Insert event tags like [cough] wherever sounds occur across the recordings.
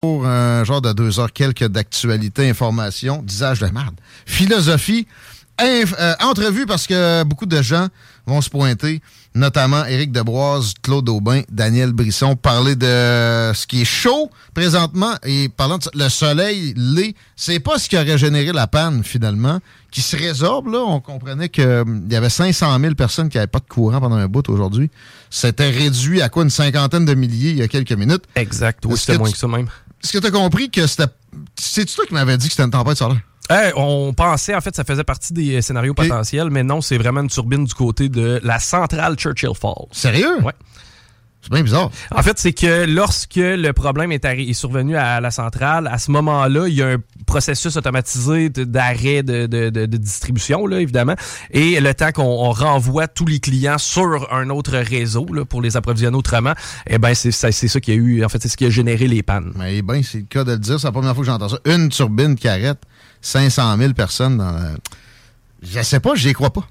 Pour un genre de deux heures quelques d'actualité, information, disage de merde, philosophie, inf- euh, entrevue parce que beaucoup de gens vont se pointer, notamment Éric Debroise, Claude Aubin, Daniel Brisson, parler de ce qui est chaud présentement et parlant de le soleil, l'est, c'est pas ce qui aurait généré la panne finalement, qui se résorbe là. On comprenait qu'il y avait 500 000 personnes qui n'avaient pas de courant pendant un bout aujourd'hui. C'était réduit à quoi? Une cinquantaine de milliers il y a quelques minutes. Exact, oui, c'était moins tu- que ça même. Est-ce que tu as compris que c'était. C'est-tu toi qui m'avais dit que c'était une tempête solaire? On pensait, en fait, ça faisait partie des euh, scénarios potentiels, mais non, c'est vraiment une turbine du côté de la centrale Churchill Falls. Sérieux? Ouais. C'est bien bizarre. En fait, c'est que lorsque le problème est, est survenu à la centrale, à ce moment-là, il y a un processus automatisé d'arrêt de, de- de- de distribution, là, évidemment. Et le temps qu'on on renvoie tous les clients sur un autre réseau là, pour les approvisionner autrement, eh ben c'est ça, c'est ça qui a eu, en fait, c'est ce qui a généré les pannes. Mais ben, c'est le cas de le dire. C'est la première fois que j'entends ça. Une turbine qui arrête 500 000 personnes dans. la- Je sais pas, j'y crois pas.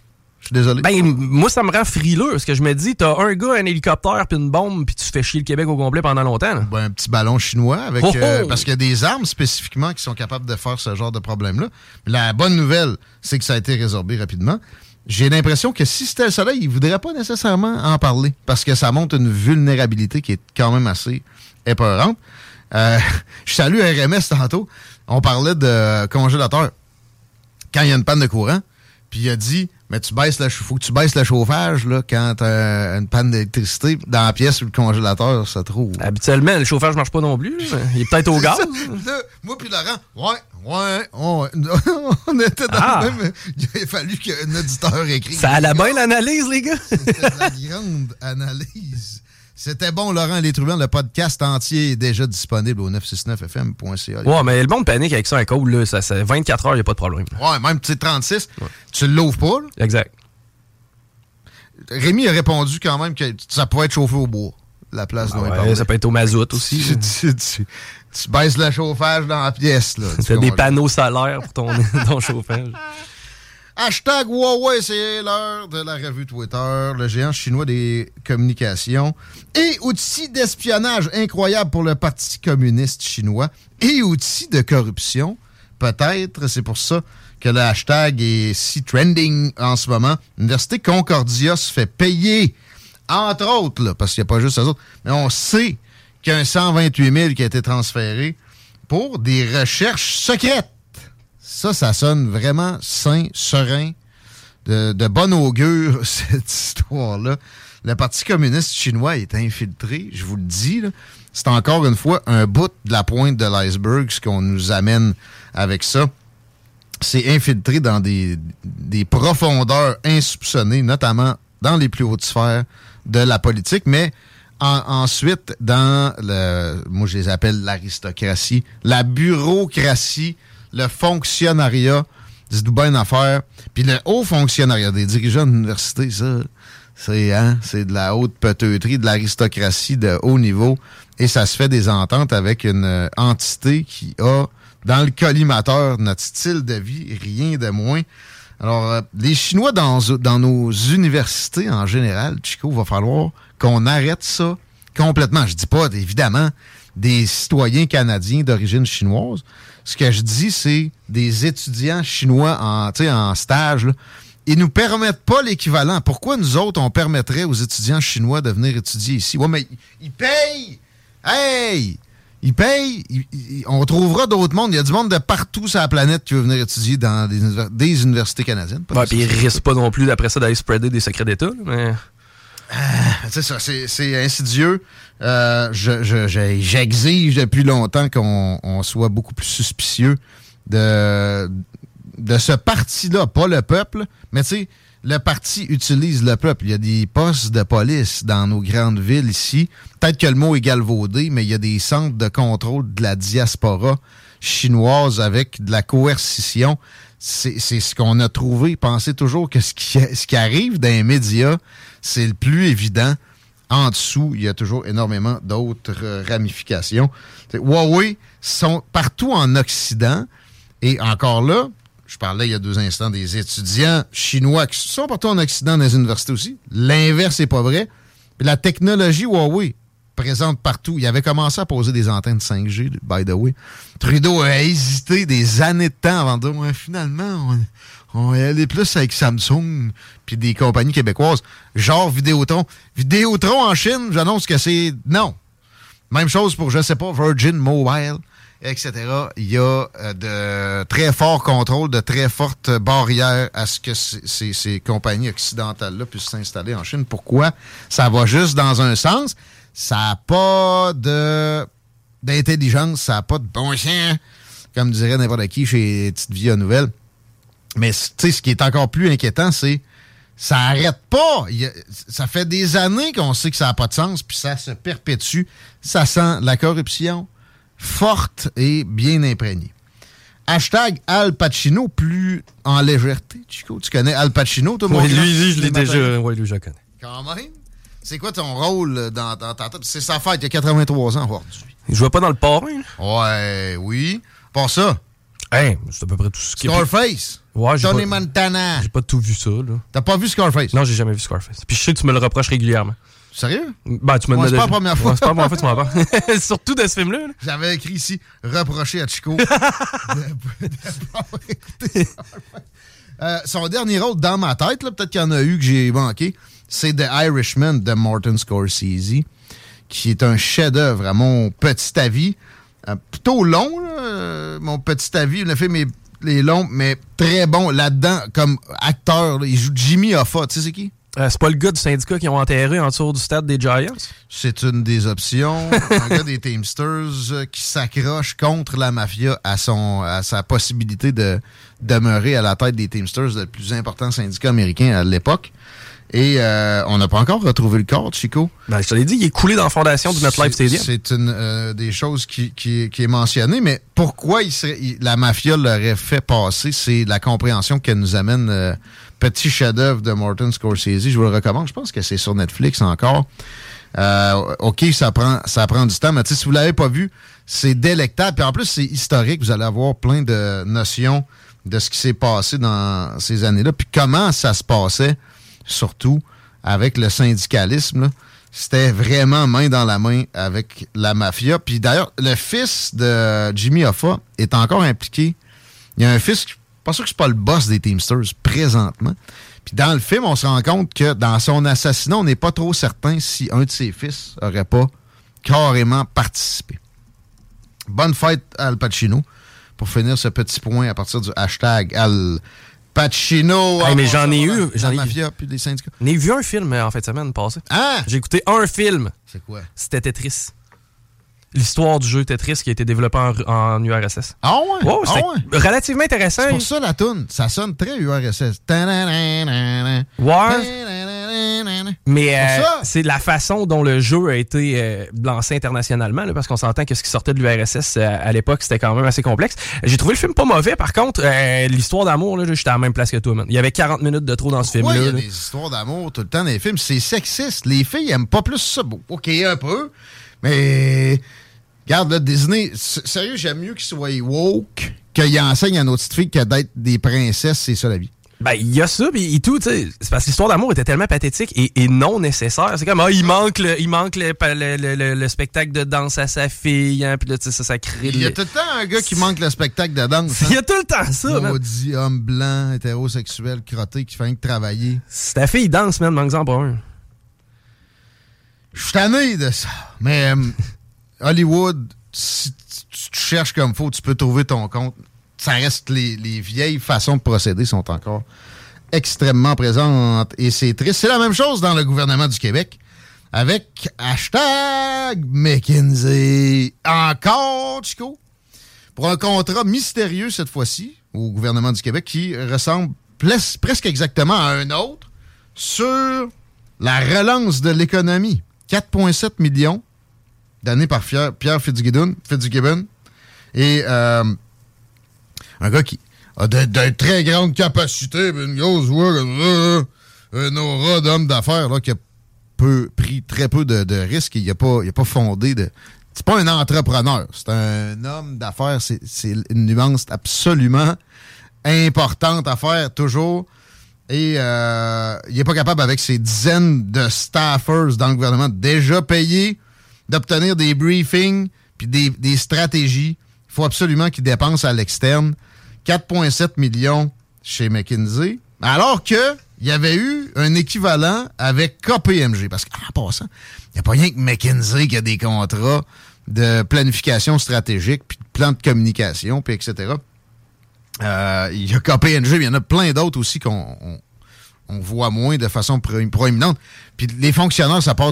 Je suis désolé. Ben, moi, ça me rend frileux, parce que je me dis, t'as un gars, un hélicoptère, puis une bombe, puis tu fais chier le Québec au complet pendant longtemps. là. Ben, un petit ballon chinois avec Oh, oh! euh, parce qu'il y a des armes spécifiquement qui sont capables de faire ce genre de problème-là. La bonne nouvelle, c'est que ça a été résorbé rapidement. J'ai l'impression que si c'était le soleil, il voudrait pas nécessairement en parler parce que ça montre une vulnérabilité qui est quand même assez épeurante. Euh, [laughs] je salue RMS tantôt. On parlait de congélateur. Quand il y a une panne de courant, puis il a dit mais tu baisses le faut que tu baisses le chauffage là, quand t'as une panne d'électricité dans la pièce où le congélateur se trouve. Habituellement, le chauffage marche pas non plus. Il est peut-être au [laughs] gaz. Là, moi puis Laurent, ouais, ouais, ouais. [laughs] on était dans Ah. le même. Il a fallu qu'un auditeur écrive. Ça a la bonne l'analyse, les gars. C'était la grande analyse. C'était bon, Laurent Les Truands. Le podcast entier est déjà disponible au 969fm.ca. Ouais, mais le monde panique avec ça un code, là. Ça, ça- 24 heures, il a pas de problème. Ouais, même petit 36, tu l'ouvres pas. là. Exact. Rémi a répondu quand même que ça pourrait être chauffé au bois, la place dont il Ouais, parlait. ça peut être au mazout aussi. Tu, tu- tu- tu baisses le chauffage dans la pièce. là. [laughs] Tu T'as des panneaux solaires pour ton, [laughs] ton chauffage. Hashtag Huawei, c'est l'heure de la revue Twitter, le géant chinois des communications et outils d'espionnage incroyable pour le Parti communiste chinois et outils de corruption. Peut-être, c'est pour ça que le hashtag est si trending en ce moment. L'Université Concordia se fait payer, entre autres, là, parce qu'il n'y a pas juste eux autres, mais on sait qu'il y a un 128 000 qui a été transféré pour des recherches secrètes. Ça, ça sonne vraiment sain, serein, de, de bonne augure, [laughs] cette histoire-là. Le Parti communiste chinois est infiltré, je vous le dis. C'est encore une fois un bout de la pointe de l'iceberg, ce qu'on nous amène avec ça. C'est infiltré dans des, des profondeurs insoupçonnées, notamment dans les plus hautes sphères de la politique, mais en- ensuite dans le, moi je les appelle l'aristocratie, la bureaucratie, le fonctionnariat, dites-vous bien une affaire, puis le haut fonctionnariat des dirigeants d'université, ça, c'est hein, de la haute peteuterie, de l'aristocratie de haut niveau, et ça se fait des ententes avec une euh, entité qui a dans le collimateur notre style de vie, rien de moins. Alors, euh, les Chinois dans, dans nos universités en général, Chico, va falloir qu'on arrête ça complètement. Je dis pas, évidemment, des citoyens canadiens d'origine chinoise. Ce que je dis, c'est des étudiants chinois en, en stage là, ils nous permettent pas l'équivalent. Pourquoi nous autres, on permettrait aux étudiants chinois de venir étudier ici? Ouais, mais ils payent! Hey! Ils payent, ils- ils- on trouvera d'autres mondes. Il y a du monde de partout sur la planète qui veut venir étudier dans des, univers- des universités canadiennes. Pas Ouais, des- puis ils risquent pas non plus d'après ça d'aller spreader des secrets d'État. Mais... C'est ça, c'est insidieux. Euh, je- je- je- J'exige depuis longtemps qu'on on soit beaucoup plus suspicieux de, de ce parti-là, pas le peuple, mais tu sais, le parti utilise le peuple. Il y a des postes de police dans nos grandes villes ici. Peut-être que le mot est galvaudé, mais il y a des centres de contrôle de la diaspora chinoise avec de la coercition. C'est c'est ce qu'on a trouvé. Pensez toujours que ce qui, ce qui arrive dans les médias, c'est le plus évident. En dessous, il y a toujours énormément d'autres euh, ramifications. Huawei sont partout en Occident. Et encore là, je parlais il y a deux instants des étudiants chinois qui sont partout en Occident dans les universités aussi. L'inverse n'est pas vrai. La technologie Huawei présente partout. Il avait commencé à poser des antennes 5G, by the way. Trudeau a hésité des années de temps avant de dire finalement, on, y aller plus avec Samsung puis des compagnies québécoises, genre Vidéotron. Vidéotron en Chine, j'annonce que c'est non. Même chose pour, je sais pas, Virgin Mobile, etc. Il y a euh, de très forts contrôles, de très fortes barrières à ce que ces compagnies occidentales-là puissent s'installer en Chine. Pourquoi? Ça va juste dans un sens. Ça n'a pas de d'intelligence, ça n'a pas de bon sens, comme dirait n'importe qui chez Petite Vie à Nouvelle. Mais tu sais, ce qui est encore plus inquiétant, c'est ça arrête pas. A- ça fait des années qu'on sait que ça n'a pas de sens, puis ça se perpétue. Ça sent la corruption forte et bien imprégnée. Hashtag Al Pacino, plus en légèreté. Chico, tu connais Al Pacino, toi, mon Ouais, grand? lui, lui, je l'ai déjà. Ouais, lui, je le connais. Quand même. C'est quoi ton rôle dans, ta tête? C'est sa fête, il y a 83 ans aujourd'hui. Il jouait pas dans le parrain. là? Ouais, oui. Pas ça. Hey, c'est à peu près tout ce qui Scarface. Ouais, j'ai Tony pas, Montana. j'ai pas tout vu ça. Là. T'as pas vu Scarface? Non, j'ai jamais vu Scarface. Puis je sais que tu me le reproches régulièrement. Sérieux? Ben, tu me Ouais, c'est pas la première fois. Ouais, c'est pas la première fois que tu m'en parles. Surtout de ce film-là. là. J'avais écrit ici, reprocher à Chico de, de-. Euh, son dernier rôle dans ma tête, là, peut-être qu'il y en a eu que j'ai manqué, c'est The Irishman de Martin Scorsese, qui est un chef-d'œuvre à mon petit avis. Euh, plutôt long, là, euh, mon petit avis. Le film est, est long, mais très bon là-dedans comme acteur. là. il joue Jimmy Hoffa. Tu sais c'est qui? Euh, c'est pas le gars du syndicat qui ont enterré en dessous du stade des Giants? C'est une des options. [laughs] un gars des Teamsters qui s'accroche contre la mafia à, son, à sa possibilité de demeurer à la tête des Teamsters, le plus important syndicat américain à l'époque. Et euh, on n'a pas encore retrouvé le corps de Chico. Ben, je te l'ai dit, il est coulé dans la fondation du MetLife Stadium. C'est une euh, des choses qui, qui, qui est mentionnée, mais pourquoi il serait- il- la mafia l'aurait fait passer, c'est la compréhension qu'elle nous amène. euh, petit chef-d'œuvre de Martin Scorsese, je vous le recommande. Je pense que c'est sur Netflix encore. OK, ça prend, ça prend du temps, mais si vous l'avez pas vu, c'est délectable. Puis en plus, c'est historique. Vous allez avoir plein de notions de ce qui s'est passé dans ces années-là, puis comment ça se passait, surtout avec le syndicalisme. C'était vraiment main dans la main avec la mafia. Puis d'ailleurs, le fils de Jimmy Hoffa est encore impliqué. Il y a un fils, je suis pas sûr que c'est pas le boss des Teamsters présentement. Puis dans le film, on se rend compte que dans son assassinat, on n'est pas trop certain si un de ses fils aurait pas carrément participé. Bonne fête Al Pacino pour finir ce petit point à partir du hashtag Al Pacino. Hey, mais En j'en ai eu- j'en ai- mafia puis les syndicats. J'en ai vu un film euh, en fin de semaine passée. Ah! J'ai écouté un film. C'est quoi? C'était Tetris. L'histoire du jeu Tetris qui a été développé en, en URSS. Ah ouais? Wow, ah ouais? relativement intéressant. C'est pour ça la toune, ça sonne très URSS. Ouais. Mais euh, c'est la façon dont le jeu a été euh, lancé internationalement, là, parce qu'on s'entend que ce qui sortait de l'URSS euh, à l'époque, c'était quand même assez complexe. J'ai trouvé le film pas mauvais, par contre, l'histoire d'amour, j'étais à la même place que toi, man. Il y avait 40 minutes de trop dans ce Ouais, il y film-là. a là. des histoires d'amour tout le temps dans les films. C'est sexiste. Les filles aiment pas plus ça. Bon, OK, un peu. Mais, regarde, là, Disney, sérieux, j'aime mieux qu'ils soient woke, qu'ils enseignent à nos petites filles que d'être des princesses, c'est ça la vie. Ben, il y a ça, puis tout, tu sais. C'est parce que l'histoire d'amour était tellement pathétique et, non nécessaire. C'est comme, ah, il manque le, il manque le, le, spectacle de danse à sa fille, hein, puis là, tu sais, ça, ça crée... Il y a tout le temps un gars qui manque le spectacle de danse. Il y a tout le temps ça, Maudit homme blanc, hétérosexuel, crotté, qui fait que travailler. Si ta fille danse, man, manque-en pas un. Je suis tanné de ça. Mais euh, Hollywood, si tu cherches comme faut, tu peux trouver ton compte ça reste les, vieilles façons de procéder sont encore extrêmement présentes et c'est triste. C'est la même chose dans le gouvernement du Québec avec hashtag McKinsey. Encore, Chico? Pour un contrat mystérieux cette fois-ci au gouvernement du Québec qui ressemble presque exactement à un autre sur la relance de l'économie. 4,7 millions donnés par Pierre Fitzgibbon. Fitzgibbon et euh, un gars qui a de, très grandes capacités, une grosse voix, un aura d'homme d'affaires qui a peu, pris très peu de, risques et il n'a pas, pas fondé de. C'est pas un entrepreneur, c'est un homme d'affaires. C'est une nuance absolument importante à faire toujours. Et euh, il n'est pas capable, avec ses dizaines de staffers dans le gouvernement, déjà payés, d'obtenir des briefings puis des stratégies. Faut absolument qu'il dépense à l'externe. 4,7 millions chez McKinsey, alors que il y avait eu un équivalent avec KPMG. Parce qu'en passant, il n'y a pas rien que McKinsey qui a des contrats de planification stratégique, puis de plan de communication, puis etc. Euh, il y a KPMG, il y en a plein d'autres aussi qu'on on, voit moins de façon proéminente. Puis les fonctionnaires, ça passe.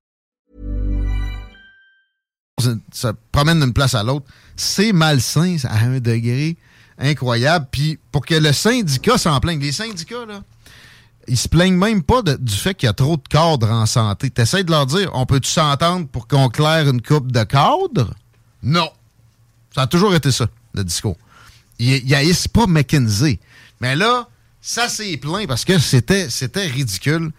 Ça promène d'une place à l'autre. C'est malsain à un degré incroyable. Puis pour que le syndicat s'en plaigne, les syndicats, là, ils se plaignent même pas du fait qu'il y a trop de cadres en santé. T'essayes de leur dire, on peut-tu s'entendre pour qu'on claire une coupe de cadres? Non. Ça a toujours été ça, le discours. Ils haïssent pas McKinsey. Mais là, ça s'est plaint parce que c'était ridicule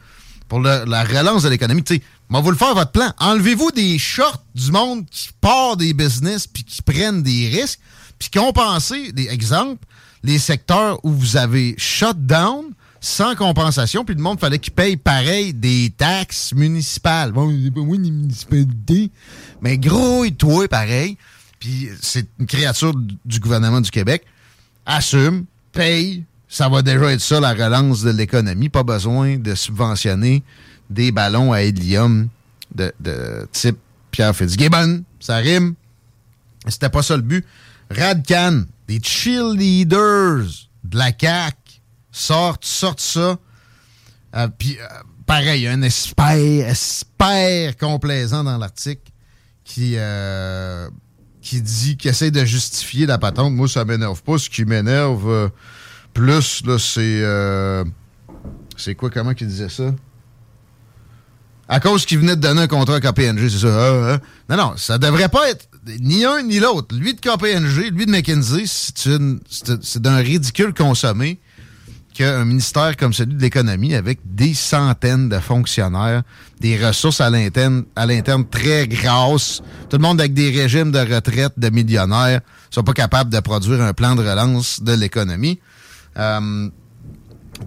pour la relance de l'économie. Tu sais, moi, vous le faire votre plan. Enlevez-vous des shorts du monde qui part des business puis qui prennent des risques, puis compensez, des exemples, les secteurs où vous avez shut down sans compensation, puis le monde fallait qu'il paye pareil des taxes municipales. Bon, oui, des municipalités, mais gros et toi, pareil. Puis c'est une créature du gouvernement du Québec. Assume, paye, ça va déjà être ça la relance de l'économie. Pas besoin de subventionner des ballons à hélium de, type Pierre Fitzgibbon. Ça rime. C'était pas ça le but. Radcan, des cheerleaders de la CAQ sortent, sortent ça. Euh, puis, euh, pareil, un espère, complaisant dans l'article qui, euh, qui dit, qui essaie de justifier la patente. Moi, ça m'énerve pas. Ce qui m'énerve plus, là, c'est. Euh, c'est quoi, comment qu'il disait ça? À cause qu'il venait de donner un contrat à KPNG, c'est ça. Hein, hein? Non, non, ça devrait pas être ni un ni l'autre. Lui de KPNG, lui de McKinsey, c'est d'un ridicule consommé qu'un ministère comme celui de l'économie, avec des centaines de fonctionnaires, des ressources à l'interne, à l'interne très grasses, tout le monde avec des régimes de retraite de millionnaires, sont pas capables de produire un plan de relance de l'économie. Euh,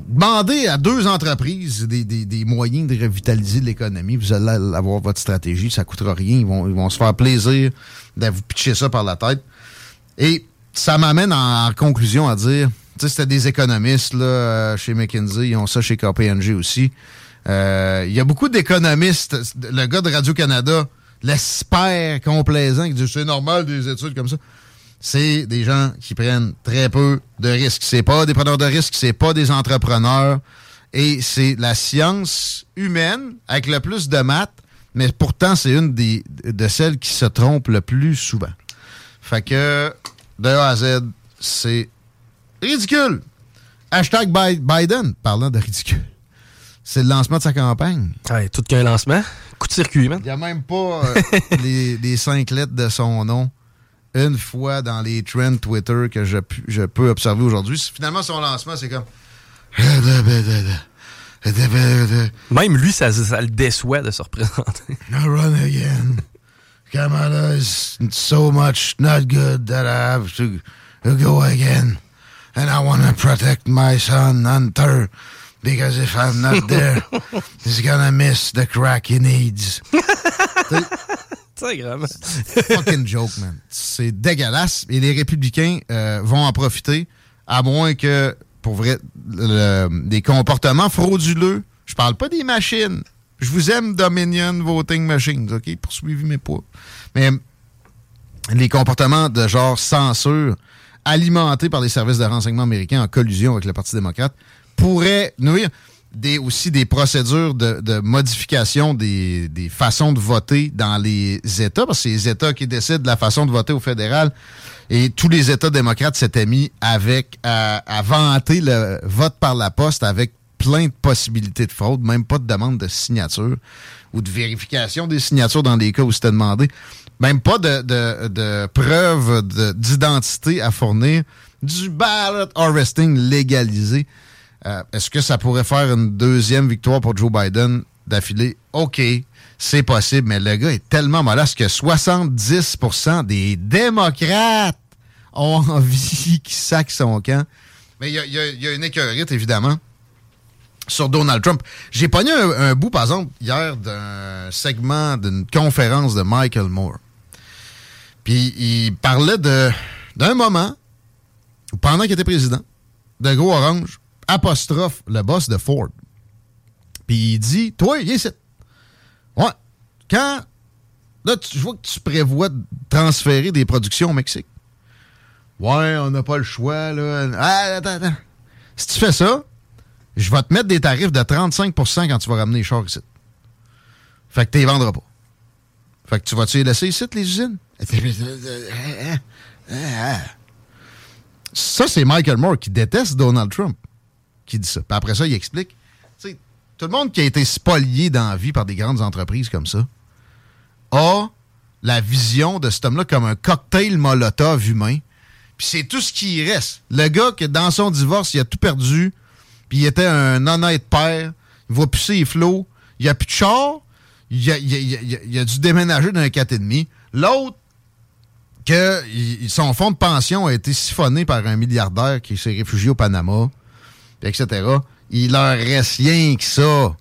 demandez à deux entreprises des, moyens de revitaliser l'économie. Vous allez avoir votre stratégie, ça ne coûtera rien. Ils vont, se faire plaisir de vous pitcher ça par la tête. Et ça m'amène en, conclusion à dire sais, c'était des économistes là, euh, chez McKinsey, ils ont ça chez KPNG aussi. Euh, Il y a beaucoup d'économistes. Le gars de Radio-Canada, l'espère complaisant, qui dit c'est normal des études comme ça. C'est des gens qui prennent très peu de risques. C'est pas des preneurs de risques, c'est pas des entrepreneurs. Et c'est la science humaine avec le plus de maths, mais pourtant, c'est une des, de celles qui se trompent le plus souvent. Fait que, de A à Z, c'est ridicule. Hashtag Biden, parlant de ridicule. C'est le lancement de sa campagne. Ouais, tout qu'un lancement. Coup de circuit, man. Il n'y a même pas euh, [laughs] les, les, cinq lettres de son nom une fois dans les trends Twitter que je, je peux observer aujourd'hui. Finalement, son lancement, c'est comme. Même lui, ça, ça le déçoit de se représenter. [laughs] run again. Kamala is so much not good that I have to go again. And I want to protect my son Hunter because if I'm not there, [laughs] he's gonna miss the crack he needs. [laughs] Grave. fucking joke, man. C'est dégueulasse. Et les républicains euh, vont en profiter, à moins que, pour vrai, des comportements frauduleux. Je parle pas des machines. Je vous aime, Dominion Voting Machines, OK? Poursuivez mes poids. Mais les comportements de genre censure alimentés par les services de renseignement américains en collusion avec le Parti démocrate pourraient nuire des, aussi des procédures de, modification des, façons de voter dans les États, parce que c'est les États qui décident de la façon de voter au fédéral. Et tous les États démocrates s'étaient mis avec à, à vanter le vote par la poste avec plein de possibilités de fraude, même pas de demande de signature ou de vérification des signatures dans les cas où c'était demandé. Même pas de, de, de preuves d'identité à fournir. Du ballot harvesting légalisé. Euh, est-ce que ça pourrait faire une deuxième victoire pour Joe Biden d'affilée? OK, c'est possible, mais le gars est tellement malade que 70% des démocrates ont [laughs] envie qu'il sac son camp. Mais il y, a, une écœurite, évidemment, sur Donald Trump. J'ai pogné un, bout, par exemple, hier, d'un segment d'une conférence de Michael Moore. Puis il parlait d'un moment pendant qu'il était président, de gros orange, apostrophe le boss de Ford. Puis il dit Toi, viens ici. Ouais. Quand. Là, tu, je vois que tu prévois de transférer des productions au Mexique. Ouais, on n'a pas le choix, là. Ah, attends, attends. Si tu fais ça, je vais te mettre des tarifs de 35% quand tu vas ramener les chars ici. Fait que tu les vendras pas. Fait que tu vas-tu les laisser ici, les usines? [laughs] Ça, c'est Michael Moore qui déteste Donald Trump qui dit ça. Puis après ça, il explique. tout le monde qui a été spolié dans la vie par des grandes entreprises comme ça a la vision de cet homme-là comme un cocktail molotov humain. Puis c'est tout ce qui reste. Le gars qui, dans son divorce, il a tout perdu, puis il était un honnête père, il voit plus ses flots, il a plus de char, il a, il a, dû déménager dans un 4,5. L'autre, que son fonds de pension a été siphonné par un milliardaire qui s'est réfugié au Panama etc., il leur reste rien que ça.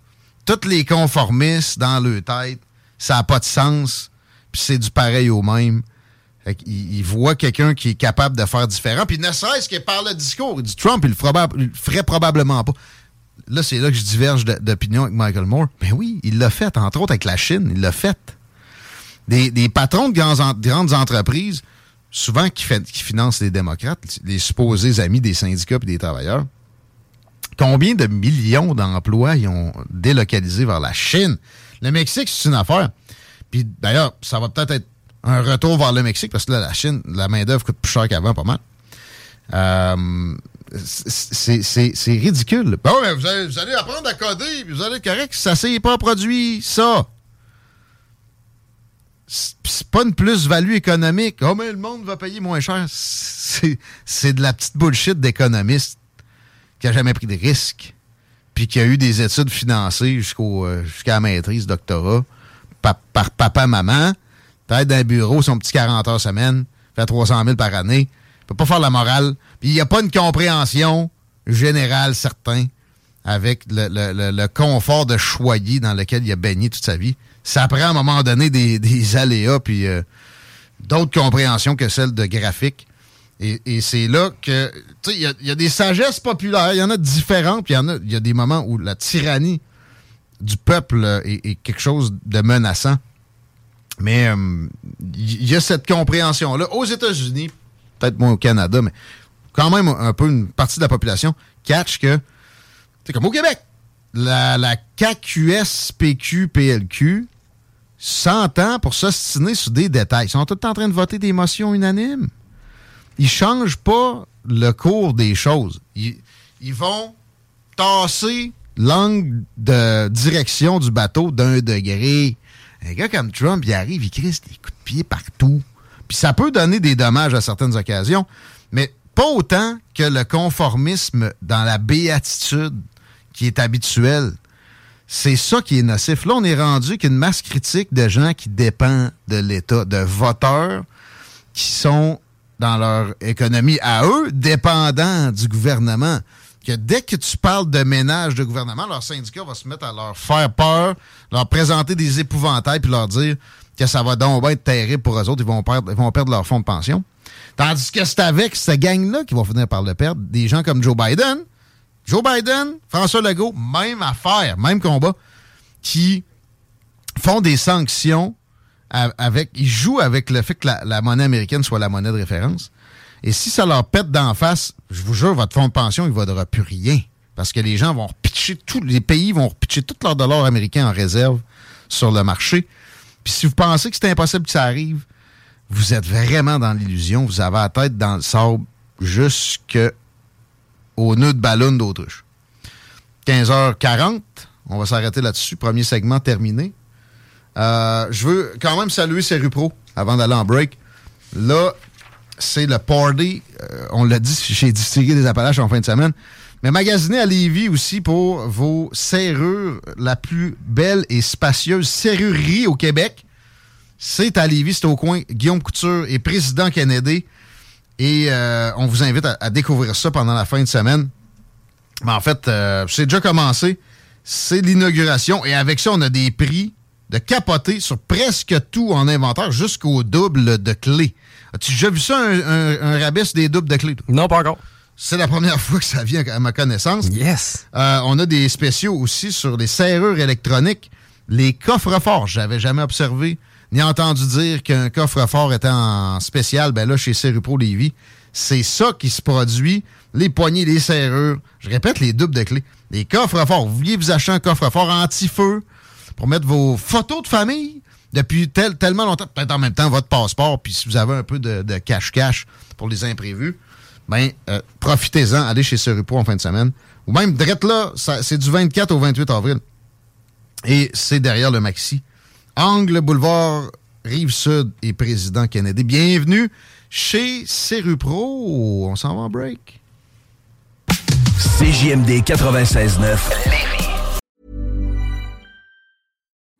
Tous les conformistes dans leur tête, ça n'a pas de sens, puis c'est du pareil au même. il, voit quelqu'un qui est capable de faire différent, puis ne serait-ce que par le discours. Il dit Trump, il le, ferait probablement pas. Là, c'est là que je diverge d'opinion avec Michael Moore. Mais oui, il l'a fait, entre autres avec la Chine, il l'a fait. Des, patrons de grandes, entreprises, souvent qui financent les démocrates, les supposés amis des syndicats et des travailleurs, Combien de millions d'emplois ils ont délocalisé vers la Chine? Le Mexique, c'est une affaire. Puis d'ailleurs, ça va peut-être être un retour vers le Mexique parce que là, la Chine, la main-d'œuvre coûte plus cher qu'avant, pas mal. Euh, c'est ridicule. Bon, mais vous allez, apprendre à coder, vous allez être correct. Ça s'est pas produit, ça. C'est pas une plus-value économique. Oh, mais le monde va payer moins cher. C'est de la petite bullshit d'économiste qui n'a jamais pris de risques, puis qui a eu des études financées jusqu'au euh, jusqu'à la maîtrise, doctorat, par, papa, maman, peut-être dans un bureau, son petit 40 heures semaine, fait 300 000 par année, peut pas faire la morale, puis il n'y a pas une compréhension générale, certain, avec le, confort de choyer dans lequel il a baigné toute sa vie. Ça prend à un moment donné des, aléas, puis euh, d'autres compréhensions que celles de graphique Et, c'est là que, tu sais, il y, a des sagesses populaires, il y en a différentes, puis il y en a, y a des moments où la tyrannie du peuple est, quelque chose de menaçant. Mais euh, il y a cette compréhension-là. Aux États-Unis, peut-être moins au Canada, mais quand même un peu une partie de la population catch que, c'est comme au Québec, la, la s'entend pour s'ostiner sur des détails. Ils sont tout en train de voter des motions unanimes. Ils changent pas le cours des choses. Ils, vont tasser l'angle de direction du bateau d'un degré. Un gars comme Trump, il arrive, il crisse des coups de pied partout. Puis ça peut donner des dommages à certaines occasions, mais pas autant que le conformisme dans la béatitude qui est habituel c'est ça qui est nocif. Là, on est rendu qu'une masse critique de gens qui dépendent de l'État, de voteurs qui sont dans leur économie à eux, dépendants du gouvernement. Que dès que tu parles de ménage de gouvernement, leur syndicat va se mettre à leur faire peur, leur présenter des épouvantails, puis leur dire que ça va donc être terrible pour eux autres, ils vont perdre, ils vont perdre leur fonds de pension. Tandis que c'est avec cette gang-là qu'ils vont finir par le perdre. Des gens comme Joe Biden, Joe Biden, François Legault, même affaire, même combat, qui font des sanctions avec. Ils jouent avec le fait que la, monnaie américaine soit la monnaie de référence. Et si ça leur pète d'en face, je vous jure, votre fonds de pension, il ne vaudra plus rien. Parce que les gens vont repitcher, tous les pays vont repitcher tous leurs dollars américains en réserve sur le marché. Puis si vous pensez que c'est impossible que ça arrive, vous êtes vraiment dans l'illusion. Vous avez la tête dans le sable jusque au nœud de ballon d'autruche. 15h40, on va s'arrêter là-dessus. Premier segment terminé. Euh, je veux quand même saluer Pro avant d'aller en break. Là, c'est le party. Euh, on l'a dit chez Distillerie des Appalaches en fin de semaine. Mais magasinez à Lévis aussi pour vos serrures, la plus belle et spacieuse serrurerie au Québec. C'est à Lévis, c'est au coin Guillaume Couture et Président Kennedy. Et euh, on vous invite à, découvrir ça pendant la fin de semaine. Mais en fait, euh, c'est déjà commencé. C'est l'inauguration. Et avec ça, on a des prix de capoter sur presque tout en inventaire jusqu'au double de clés. As-tu déjà vu ça, un, rabais sur des doubles de clés? Non, pas encore. C'est la première [laughs] fois que ça vient à ma connaissance. Yes. Euh, on a des spéciaux aussi sur les serrures électroniques, les coffres forts. J'avais jamais observé ni entendu dire qu'un coffre-fort était en spécial, ben là, chez Serupro Lévis, c'est ça qui se produit. Les poignées, les serrures, je répète, les doubles de clés. Les coffres forts. Vous vouliez vous acheter un coffre-fort anti-feu? Pour mettre vos photos de famille depuis tellement longtemps, peut-être en même temps votre passeport, puis si vous avez un peu de cash-cash pour les imprévus, ben euh, profitez-en, allez chez Serupro en fin de semaine. Ou même, direct là, c'est du 24 au 28 avril. Et c'est derrière le Maxi. Angle Boulevard, Rive-Sud et Président Kennedy. Bienvenue chez Pro. On s'en va en break. CJMD 96.9.